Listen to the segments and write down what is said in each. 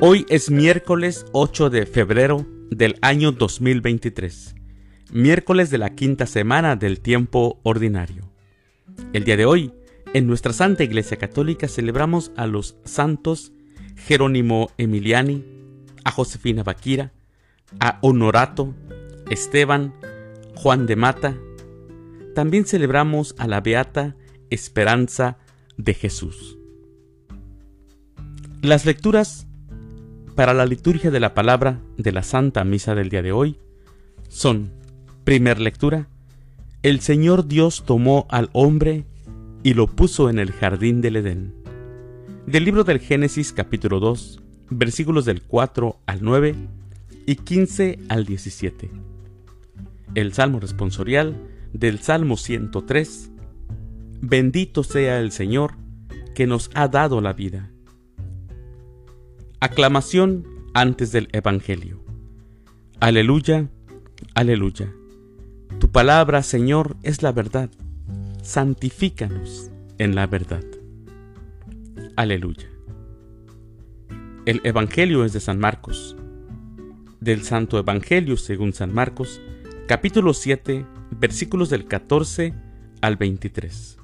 Hoy es miércoles 8 de febrero del año 2023, miércoles de la quinta semana del tiempo ordinario. El día de hoy, en nuestra Santa Iglesia Católica celebramos a los santos Jerónimo Emiliani, a Josefina Vaquira, a Honorato, Esteban, Juan de Mata. También celebramos a la Beata Esperanza de Jesús. Las lecturas para la liturgia de la palabra de la Santa Misa del día de hoy son, primer lectura, el Señor Dios tomó al hombre y lo puso en el jardín del Edén. Del libro del Génesis capítulo 2, versículos del 4 al 9 y 15 al 17. El Salmo responsorial del Salmo 103. Bendito sea el Señor que nos ha dado la vida Aclamación antes del Evangelio. Aleluya, aleluya. Tu palabra, Señor, es la verdad. Santifícanos en la verdad. Aleluya. El Evangelio es de San Marcos. Del Santo Evangelio según San Marcos, capítulo 7, versículos del 14 al 23.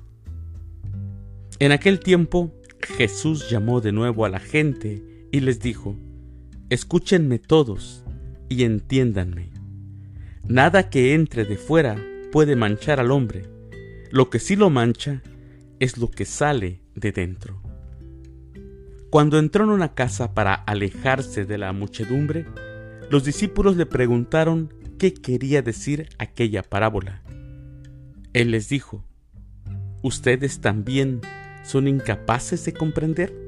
En aquel tiempo, Jesús llamó de nuevo a la gente y les dijo, Escúchenme todos y entiéndanme. Nada que entre de fuera puede manchar al hombre, lo que sí lo mancha es lo que sale de dentro. Cuando entró en una casa para alejarse de la muchedumbre, los discípulos le preguntaron qué quería decir aquella parábola. Él les dijo, ¿Ustedes también son incapaces de comprender?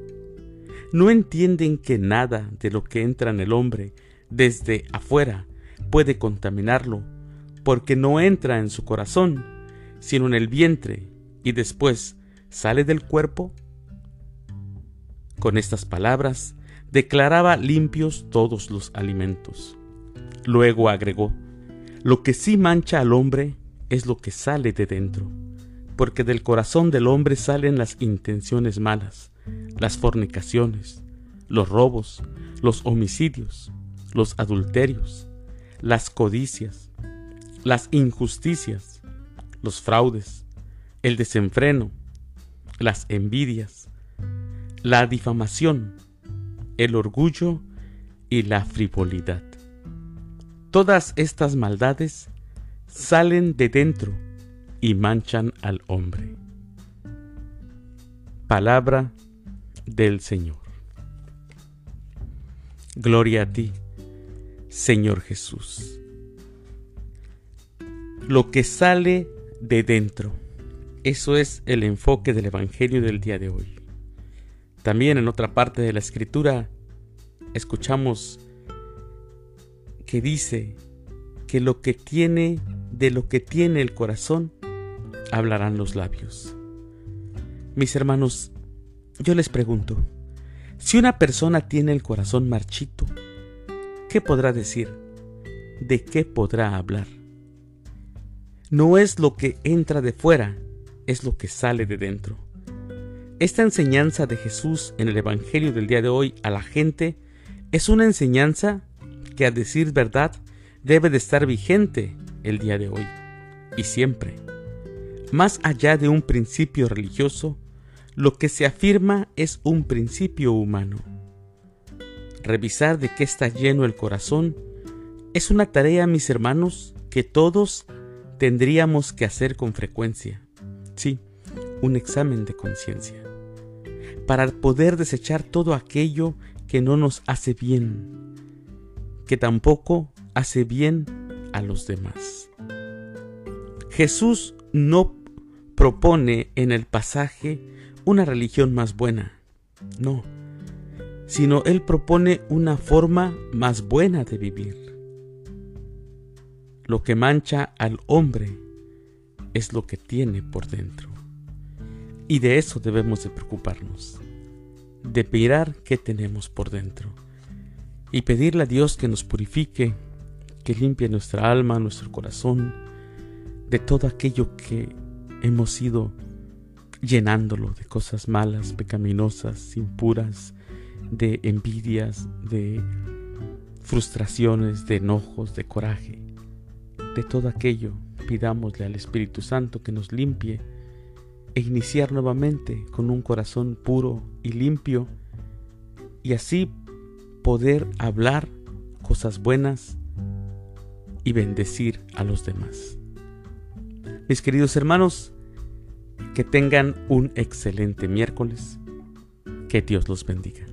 No entienden que nada de lo que entra en el hombre desde afuera puede contaminarlo, porque no entra en su corazón, sino en el vientre, y después sale del cuerpo? Con estas palabras declaraba limpios todos los alimentos. Luego agregó, lo que sí mancha al hombre es lo que sale de dentro, porque del corazón del hombre salen las intenciones malas, las fornicaciones, los robos, los homicidios, los adulterios, las codicias, las injusticias, los fraudes, el desenfreno, las envidias, la difamación, el orgullo y la frivolidad. Todas estas maldades salen de dentro y manchan al hombre. Palabra del Señor. Gloria a ti, Señor Jesús. Lo que sale de dentro, eso es el enfoque del Evangelio del día de hoy. También en otra parte de la Escritura escuchamos que dice que lo que tiene, de lo que tiene el corazón, hablarán los labios. Mis hermanos, yo les pregunto, si una persona tiene el corazón marchito, ¿qué podrá decir? ¿De qué podrá hablar? No es lo que entra de fuera, es lo que sale de dentro. Esta enseñanza de Jesús en el Evangelio del día de hoy a la gente es una enseñanza que a decir verdad debe de estar vigente el día de hoy y siempre. Más allá de un principio religioso, lo que se afirma es un principio humano. Revisar de qué está lleno el corazón es una tarea, mis hermanos, que todos tendríamos que hacer con frecuencia. Sí, un examen de conciencia. Para poder desechar todo aquello que no nos hace bien, que tampoco hace bien a los demás. Jesús no propone en el pasaje una religión más buena, no, sino Él propone una forma más buena de vivir. Lo que mancha al hombre es lo que tiene por dentro. Y de eso debemos de preocuparnos, de mirar qué tenemos por dentro y pedirle a Dios que nos purifique, que limpie nuestra alma, nuestro corazón, de todo aquello que hemos sido llenándolo de cosas malas, pecaminosas, impuras, de envidias, de frustraciones, de enojos, de coraje. De todo aquello, pidámosle al Espíritu Santo que nos limpie e iniciar nuevamente con un corazón puro y limpio y así poder hablar cosas buenas y bendecir a los demás. Mis queridos hermanos, que tengan un excelente miércoles. Que Dios los bendiga.